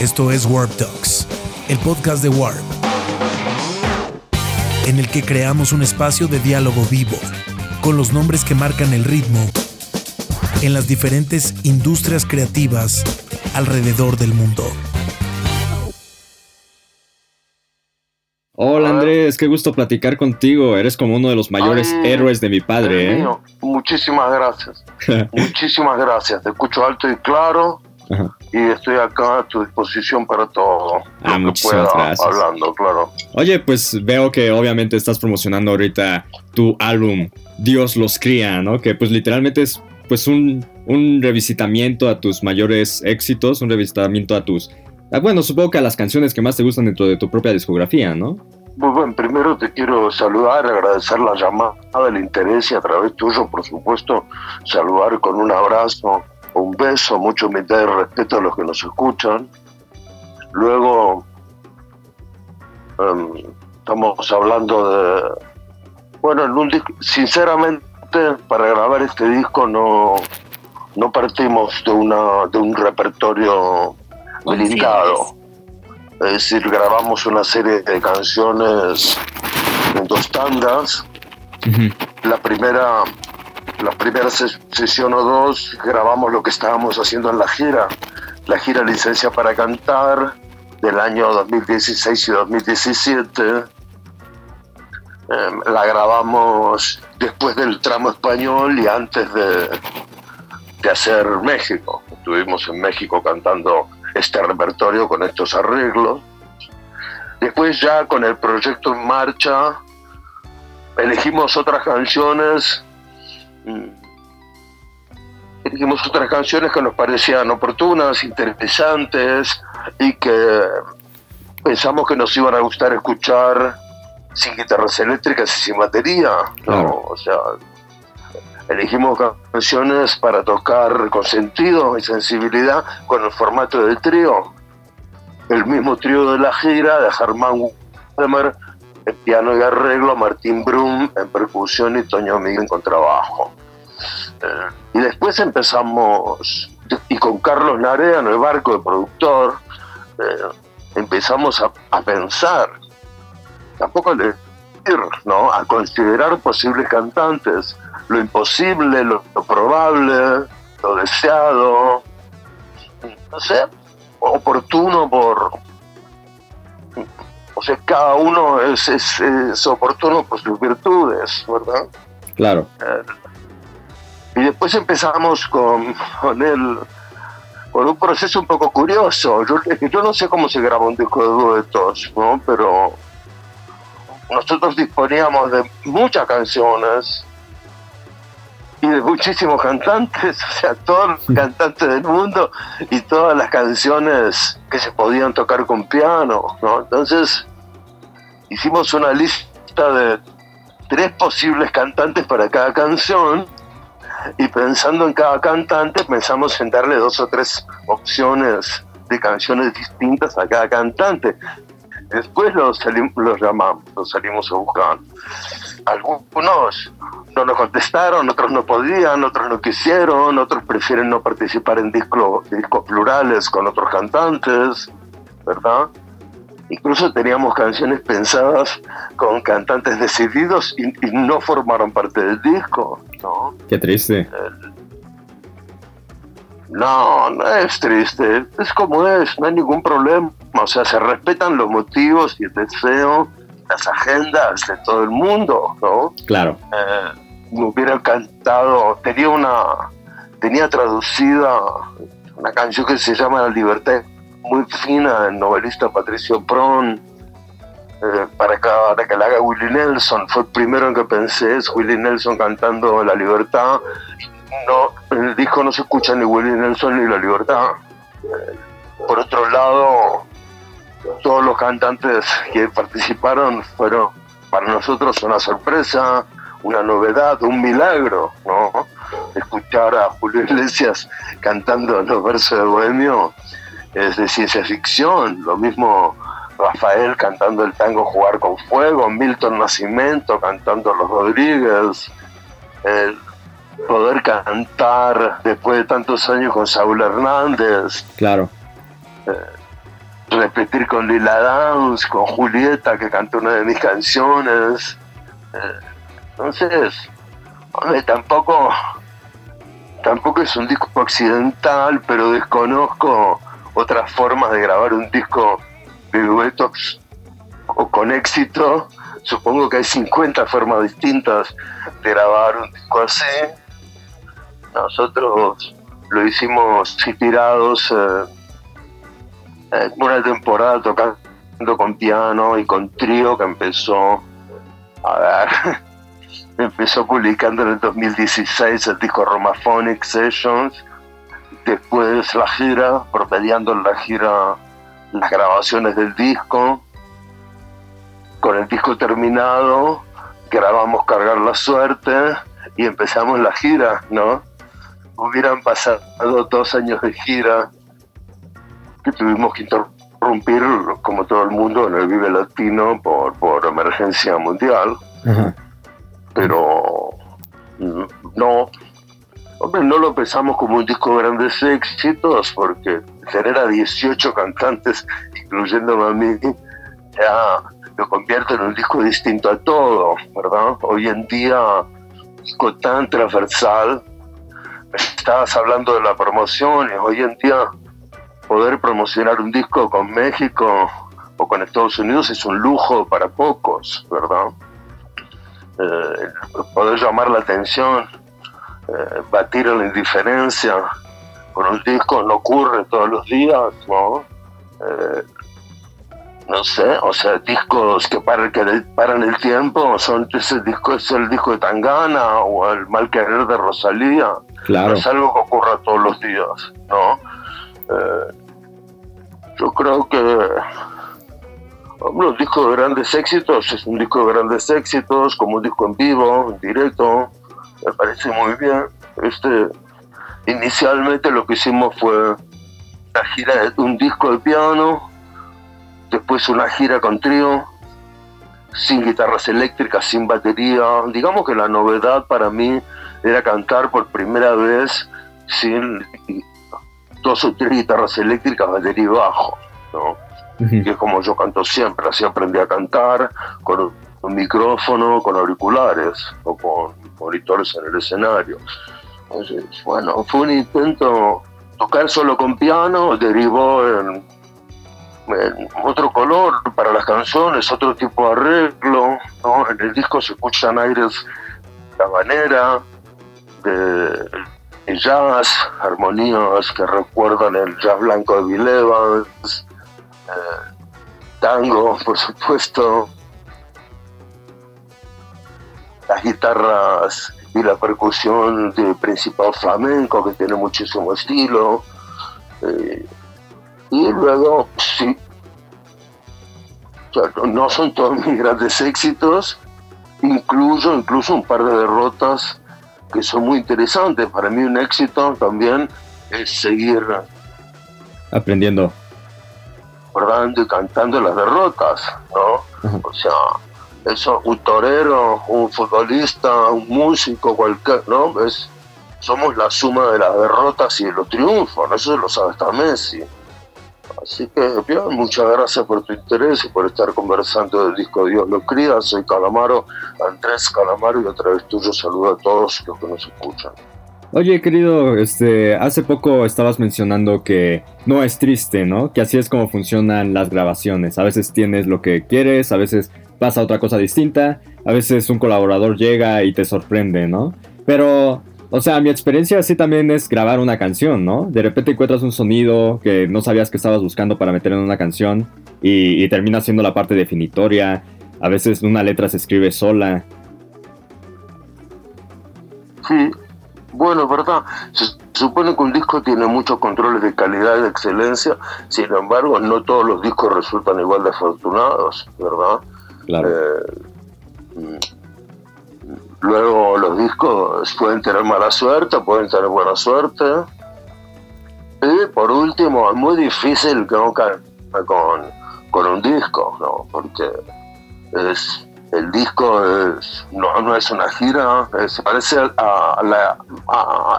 Esto es Warp Talks, el podcast de Warp, en el que creamos un espacio de diálogo vivo con los nombres que marcan el ritmo en las diferentes industrias creativas alrededor del mundo. Hola Andrés, qué gusto platicar contigo. Eres como uno de los mayores héroes de mi padre. ¿eh? Muchísimas gracias. Muchísimas gracias. Te escucho alto y claro. Y estoy acá a tu disposición para todo. Ah, muchísimas gracias. Hablando, claro. Oye, pues veo que obviamente estás promocionando ahorita tu álbum Dios los cría, ¿no? Que pues literalmente es pues un, un revisitamiento a tus mayores éxitos, un revisitamiento a tus Ah, bueno, supongo que a las canciones que más te gustan dentro de tu propia discografía, ¿no? Muy bueno, primero te quiero saludar, agradecer la llamada, el interés y a través tuyo, por supuesto, saludar con un abrazo, un beso, mucha humildad y respeto a los que nos escuchan. Luego, em, estamos hablando de, bueno, en un sinceramente, para grabar este disco no, no partimos de, una, de un repertorio blindado. Es decir, grabamos una serie de canciones en dos tandas. La primera, la primera sesión o dos grabamos lo que estábamos haciendo en la gira, la gira Licencia para Cantar del año 2016 y 2017. Em, la grabamos después del tramo español y antes de, de hacer México. Estuvimos en México cantando este repertorio con estos arreglos. Después ya con el proyecto en marcha, elegimos otras canciones, mm, elegimos otras canciones que nos parecían oportunas, interesantes y que pensamos que nos iban a gustar escuchar sin guitarras eléctricas y sin batería. O sea, Elegimos canciones para tocar con sentido y sensibilidad con el formato del trío. El mismo trío de la gira de Germán Waldemar en piano y arreglo, Martín Brum en percusión y Toño Miguel en contrabajo. Eh, y después empezamos, y con Carlos Narea en el barco de productor, eh, empezamos a, a, pensar, tampoco le ¿no? a considerar posibles cantantes lo imposible, lo, probable, lo deseado, no sé, oportuno por... O sea, cada uno es, es, oportuno por sus virtudes, ¿verdad? Claro. Eh, y después empezamos con, con el con un proceso un poco curioso. Yo, yo no sé cómo se graba un disco de duetos, ¿no? Pero nosotros disponíamos de muchas canciones y de muchísimos cantantes, o sea, todos los cantantes del mundo y todas las canciones que se podían tocar con piano, ¿no? Entonces, hicimos una lista de tres posibles cantantes para cada canción y pensando en cada cantante pensamos en darle dos o tres opciones de canciones distintas a cada cantante. Después los, los llamamos, los salimos a buscar. Algunos no nos contestaron, otros no podían, otros no quisieron, otros prefieren no participar en discos plurales con otros cantantes, ¿verdad? Incluso teníamos canciones pensadas con cantantes decididos y, no formaron parte del disco, ¿no? Qué triste. no, no es triste, es como es, no hay ningún problema. O sea, se respetan los motivos y el deseo, las agendas de todo el mundo, ¿no? Claro. Eh, me hubiera cantado, tenía una, tenía traducida una canción que se llama La Libertad, muy fina del novelista Patricio Pron, eh, para, que, para que la haga Willie Nelson. Fue el primero en que pensé, es Willie Nelson cantando La Libertad. No, el disco no se escucha ni Willie Nelson ni La Libertad. Eh, por otro lado, todos los cantantes que participaron fueron para nosotros una sorpresa una novedad, un milagro, ¿no? Escuchar a Julio Iglesias cantando los versos de Bohemio es de ciencia ficción, lo mismo Rafael cantando el tango Jugar con Fuego, Milton Nacimiento cantando Los Rodríguez, el poder cantar después de tantos años con Saúl Hernández. Claro. Eh, repetir con Lila Downs, con Julieta, que cantó una de mis canciones. Eh, entonces, tampoco, tampoco es un disco accidental, pero desconozco otras formas de grabar un disco de duetos o con éxito. Supongo que hay 50 formas distintas de grabar un disco así. Nosotros lo hicimos inspirados eh, una temporada tocando con piano y con trío que empezó a ver empezó publicando en el 2016 el disco Romaphonic Sessions después la gira promediando la gira las grabaciones del disco con el disco terminado grabamos Cargar la Suerte y empezamos la gira, ¿no? hubieran pasado dos años de gira que tuvimos que interrumpir, como todo el mundo, en el Vive Latino por, por emergencia mundial. Pero no, hombre, no lo pensamos como un disco de grandes éxitos, porque tener a 18 cantantes, incluyendo a mí, ya lo convierte en un disco distinto a todo, ¿verdad? Hoy en día, un disco tan transversal, estabas hablando de la promoción y hoy en día poder promocionar un disco con México o con Estados Unidos es un lujo para pocos, ¿verdad? Eh, poder llamar la atención, eh, batir la indiferencia con un disco no ocurre todos los días, ¿no? Eh, no sé, o sea, discos que paran, que paran el tiempo, son ese disco es el disco de Tangana o el Mal Querer de Rosalía. Claro. es algo que ocurra todos los días, ¿no? Eh, yo creo que un disco de grandes éxitos es un disco de grandes éxitos, como un disco en vivo, en directo, me parece muy bien. Este, inicialmente lo que hicimos fue la gira de un disco de piano, después una gira con trío, sin guitarras eléctricas, sin batería. Digamos que la novedad para mí era cantar por primera vez sin dos o tres guitarras eléctricas, batería y bajo, ¿no? Que es como yo canto siempre, así aprendí a cantar con un micrófono, con auriculares o con monitores en el escenario. Entonces, bueno, fue un intento, tocar solo con piano, derivó en otro color para las canciones, otro tipo de arreglo. En el disco se escuchan aires de habanera, de, jazz, armonías que recuerdan el jazz blanco de Bill Evans, eh, tango, por supuesto, las guitarras y la percusión de principal flamenco que tiene muchísimo estilo. Eh, y luego, sí, no son todos mis grandes éxitos, incluyo incluso un par de derrotas que son muy interesantes. Para mí un éxito también es seguir aprendiendo. Recordando y cantando las derrotas, ¿no? O sea, eso, un torero, un futbolista, un músico, cualquier, ¿no? Es, somos la suma de las derrotas y de los triunfos, eso lo sabe hasta Messi. Así que, bien, muchas gracias por tu interés y por estar conversando del disco Dios lo cría. Soy Calamaro, Andrés Calamaro, y otra vez tuyo saludo a todos los que nos escuchan. Oye, querido, este, hace poco estabas mencionando que no es triste, ¿no? Que así es como funcionan las grabaciones. A veces tienes lo que quieres, a veces pasa otra cosa distinta, a veces un colaborador llega y te sorprende, ¿no? Pero o sea, mi experiencia así también es grabar una canción, ¿no? De repente encuentras un sonido que no sabías que estabas buscando para meter en una canción y, termina siendo la parte definitoria. A veces una letra se escribe sola. Sí, bueno, verdad. Se supone que un disco tiene muchos controles de calidad y de excelencia, sin embargo, no todos los discos resultan igual de afortunados, ¿verdad? Eh, Luego los discos pueden tener mala suerte, pueden tener buena suerte. Y por último, es muy difícil que no con, con un disco, ¿no? Porque es, el disco es, no, no es una gira, se parece a,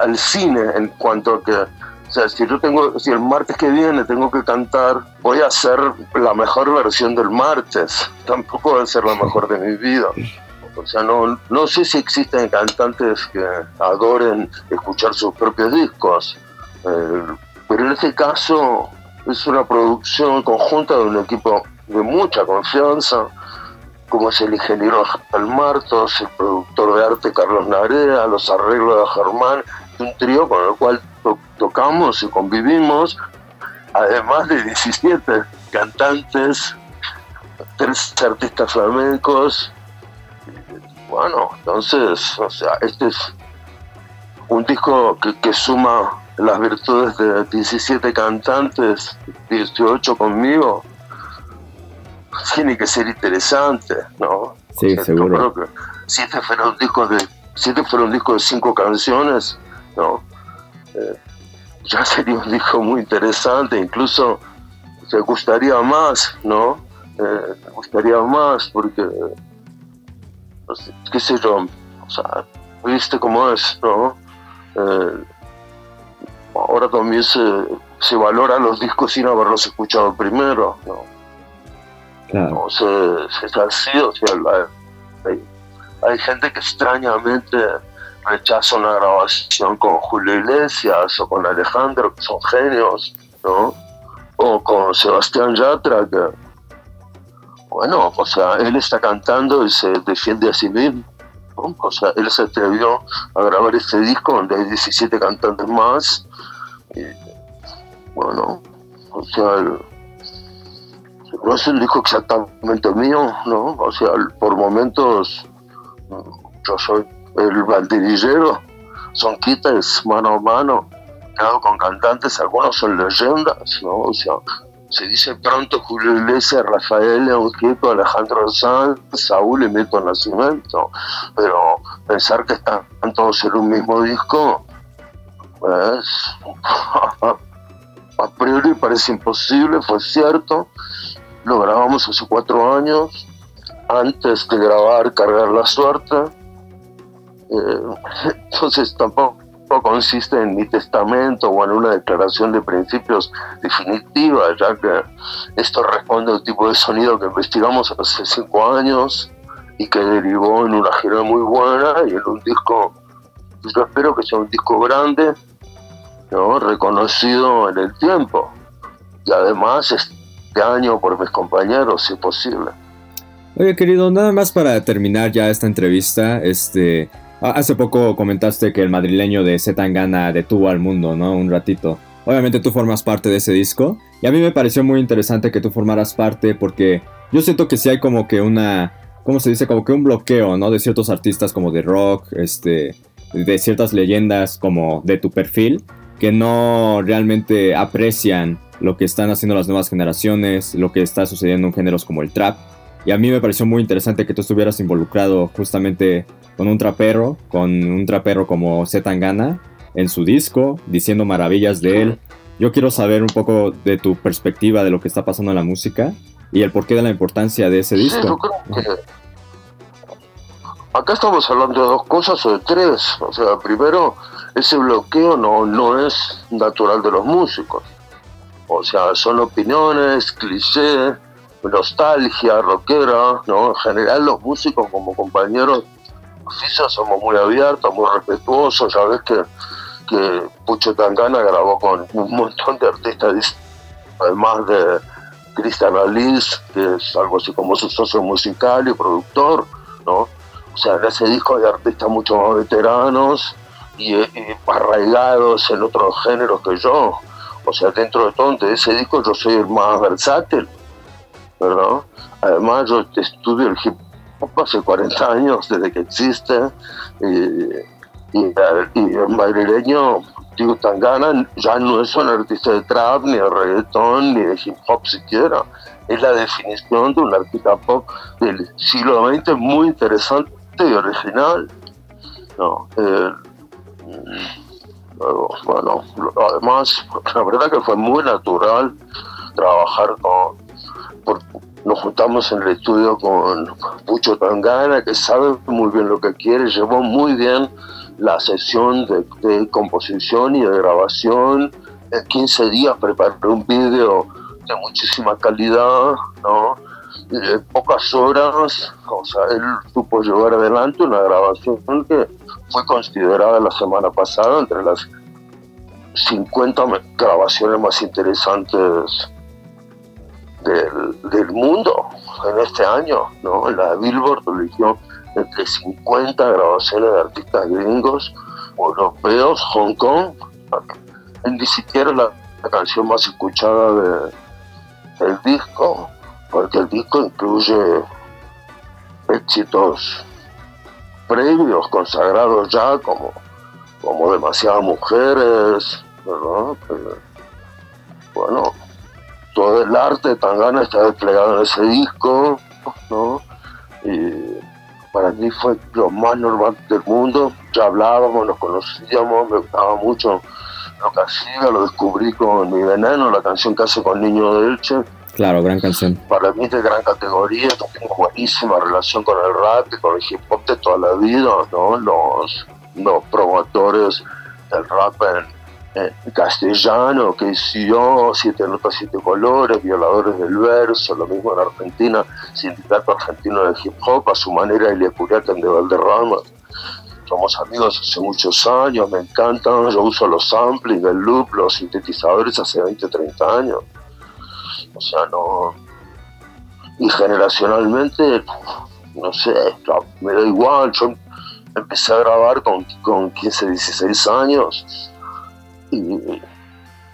al cine en cuanto a que O sea, si yo tengo, si el martes que viene tengo que cantar, voy a hacer la mejor versión del martes. Tampoco va a ser la mejor de mi vida. O sea, no, no sé si existen cantantes que adoren escuchar sus propios discos, eh, pero en este caso es una producción conjunta de un equipo de mucha confianza, como es el ingeniero Rafael Martos, el productor de arte Carlos Narea, los arreglos de Germán, un trío con el cual tocamos y convivimos, además de 17 cantantes, tres artistas flamencos. Bueno, entonces, o sea, este es un disco que, que suma las virtudes de 17 cantantes, 18 conmigo, tiene que ser interesante, ¿no? Sí, seguro. que siete fueron discos de siete fueron discos de cinco canciones, ¿no? Eh, ya sería un disco muy interesante, incluso te gustaría más, ¿no? Eh, me gustaría más porque, qué sé yo, o sea, viste cómo es, ¿no? Eh, ahora también se, se valoran los discos sin haberlos escuchado primero, ¿no? Claro. No, se, se así, o sea, hay, hay, gente que extrañamente rechaza una grabación con Julio Iglesias o con Alejandro, que son genios, ¿no? O con Sebastián Yatra, que, bueno, o sea, él está cantando y se defiende a sí mismo. O sea, él se atrevió a grabar este disco donde hay 17 cantantes más. Y, bueno, o sea, no es un disco exactamente mío, ¿no? O sea, por momentos yo soy el banderillero, son quites mano a mano, quedado con cantantes, algunos son leyendas, ¿no? O sea, se dice pronto Julio Iglesias, Rafael Eugito, Alejandro Sanz, Saúl y Milton Nacimiento, pero pensar que están todos en un mismo disco, pues a priori parece imposible, fue cierto, lo grabamos hace cuatro años, antes de grabar Cargar la Suerte, eh, entonces tampoco consiste en mi testamento o en una declaración de principios definitiva, ya que esto responde al tipo de sonido que investigamos hace cinco años y que derivó en una gira muy buena y en un disco, yo espero que sea un disco grande, ¿no? reconocido en el tiempo y además este año por mis compañeros, si posible. Oye, querido, nada más para terminar ya esta entrevista, este, Hace poco comentaste que el madrileño de Zetangana detuvo al mundo, ¿no? Un ratito. Obviamente tú formas parte de ese disco. Y a mí me pareció muy interesante que tú formaras parte porque yo siento que sí hay como que una... ¿Cómo se dice? Como que un bloqueo, ¿no? De ciertos artistas como de rock, este... De ciertas leyendas como de tu perfil que no realmente aprecian lo que están haciendo las nuevas generaciones, lo que está sucediendo en géneros como el trap. Y a mí me pareció muy interesante que tú estuvieras involucrado justamente con un trapero, con un trapero como Zetangana en su disco, diciendo maravillas de él. Yo quiero saber un poco de tu perspectiva de lo que está pasando en la música y el porqué de la importancia de ese disco. acá estamos hablando de dos cosas o de tres. O sea, primero, ese bloqueo no, no es natural de los músicos. O sea, son opiniones, clichés, nostalgia, rockera, ¿no? En general los músicos como compañeros somos muy abiertos, muy respetuosos, ya ves que, que Pucho Tangana grabó con un montón de artistas, además de Cristian Alice, que es algo así como su socio musical y productor, ¿no? O sea, en ese disco hay artistas mucho más veteranos y, arraigados en otros géneros que yo. O sea, dentro de todo, de ese disco yo soy el más versátil, Además, yo estudio el hip hace 40 años desde que existe y, el madrileño digo Tangana ya no es un artista de trap ni de reggaetón ni de hip hop siquiera. Es la definición de un artista pop del siglo XX muy interesante y original. No, eh, bueno además la verdad que fue muy natural trabajar con nos juntamos en el estudio con Pucho Tangana, que sabe muy bien lo que quiere, llevó muy bien la sesión de, composición y de grabación en 15 días preparé un video de muchísima calidad, ¿no? En pocas horas, o sea, él supo llevar adelante una grabación que fue considerada la semana pasada entre las 50 grabaciones más interesantes del, mundo en este año, ¿no? La Billboard eligió entre 50 grabaciones de artistas gringos, europeos, Hong Kong, ni siquiera la, canción más escuchada de, del disco, porque el disco incluye éxitos previos, consagrados ya, como, como demasiadas mujeres, bueno, todo el arte de Tangana está desplegado en ese disco, ¿no? Y para mí fue lo más normal del mundo. Ya hablábamos, nos conocíamos, me gustaba mucho lo que hacía, lo descubrí con Mi Veneno, la canción que hace con Niño de Elche. Claro, gran canción. Para mí es de gran categoría, tengo buenísima relación con el rap y con el hip hop de toda la vida, ¿no? Los, los promotores del rap en, castellano, que yo, Siete Notas, Siete Colores, Violadores del Verso, lo mismo en Argentina, Sindicato Argentino de Hip Hop, a su manera, Elia Curiacan de Valderrama somos amigos hace muchos años, me encantan, yo uso los sampling, el loop, los sintetizadores hace 20, 30 años. O sea, no... Y generacionalmente, no sé, me da igual, yo empecé a grabar con, con 15, 16 años y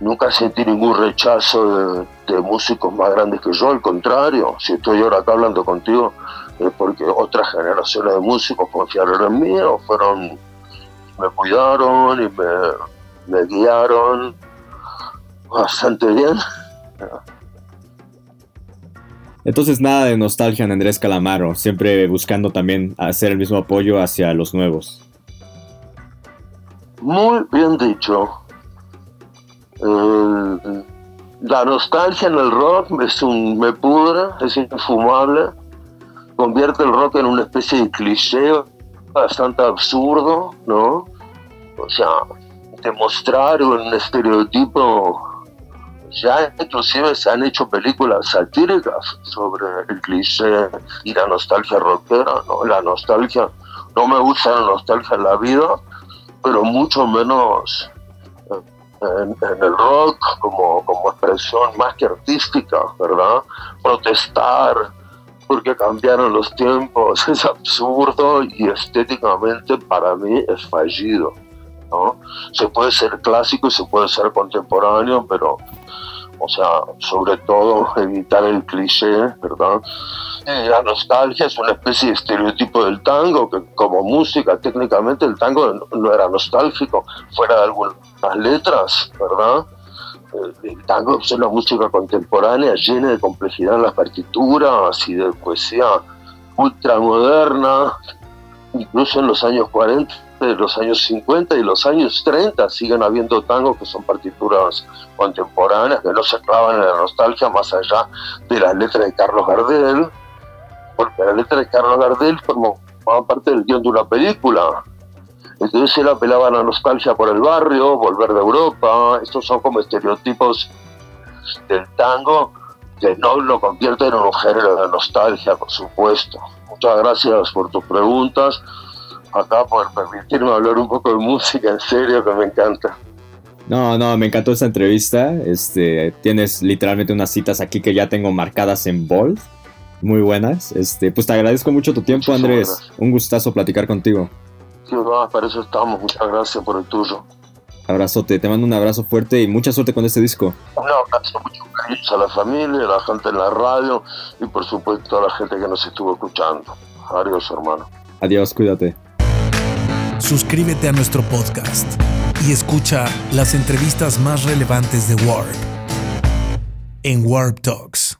nunca sentí ningún rechazo de, de músicos más grandes que yo, al contrario, si estoy ahora acá hablando contigo, porque otras generaciones de músicos confiaron en mí o fueron, me cuidaron y me, guiaron bastante bien. Entonces nada de nostalgia en Andrés Calamaro, siempre buscando también hacer el mismo apoyo hacia los nuevos. Muy bien dicho. La nostalgia en el rock es un me pudra, es infumable convierte el rock en una especie de cliché bastante absurdo, ¿no? O sea, demostrar un estereotipo, ya inclusive se han hecho películas satíricas sobre el cliché y la nostalgia rockera, ¿no? La nostalgia, no me gusta la nostalgia en la vida, pero mucho menos en, el rock como, como expresión más que artística, ¿verdad? Protestar, porque cambiaron los tiempos, es absurdo y estéticamente para mí es fallido. ¿no? Se puede ser clásico y se puede ser contemporáneo, pero, o sea, sobre todo evitar el cliché, ¿verdad? La nostalgia es una especie de estereotipo del tango, que como música, técnicamente el tango no era nostálgico, fuera de algunas letras, ¿verdad? el tango es una música contemporánea llena de complejidad en las partituras y de poesía ultramoderna, incluso en los años 40, los años 50 y los años 30 siguen habiendo tangos que son partituras contemporáneas que no se clavan en la nostalgia más allá de las letras de Carlos Gardel, porque la letra de Carlos Gardel formó parte del guion de una película entonces él apelaba a la nostalgia por el barrio, volver de Europa. Estos son como estereotipos del tango que no lo convierten en un género de nostalgia, por supuesto. Muchas gracias por tus preguntas. Acá por permitirme hablar un poco de música, en serio, que me encanta. No, no, me encantó esta entrevista. Este, tienes literalmente unas citas aquí que ya tengo marcadas en bold. Muy buenas. Este, pues te agradezco mucho tu tiempo, Andrés. Un gustazo platicar contigo para eso estamos. Muchas gracias por el tuyo. Abrazote, te mando un abrazo fuerte y mucha suerte con este disco. Un abrazo, mucho cariño a la familia, a la gente en la radio y por supuesto a la gente que nos estuvo escuchando. Adiós, hermano. Adiós, cuídate. Suscríbete a nuestro podcast y escucha las entrevistas más relevantes de Warp en Warp Talks.